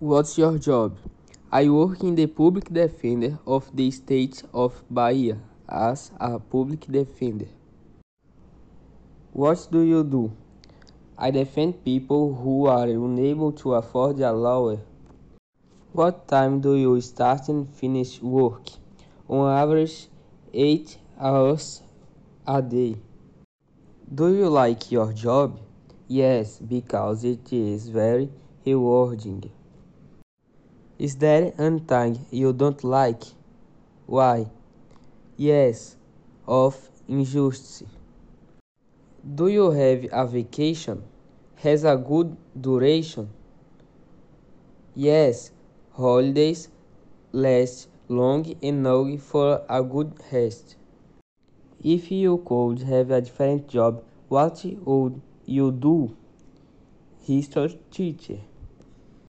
What's your job? I work in the Public Defender of the State of Bahia as a public defender. What do you do? I defend people who are unable to afford a lawyer. What time do you start and finish work? On average, 8 hours a day. Do you like your job? Yes, because it is very rewarding. Is there anything you don't like? Why? Yes, of injustice. Do you have a vacation? Has a good duration? Yes, holidays last long enough for a good rest. If you could have a different job, what would you do? History teacher.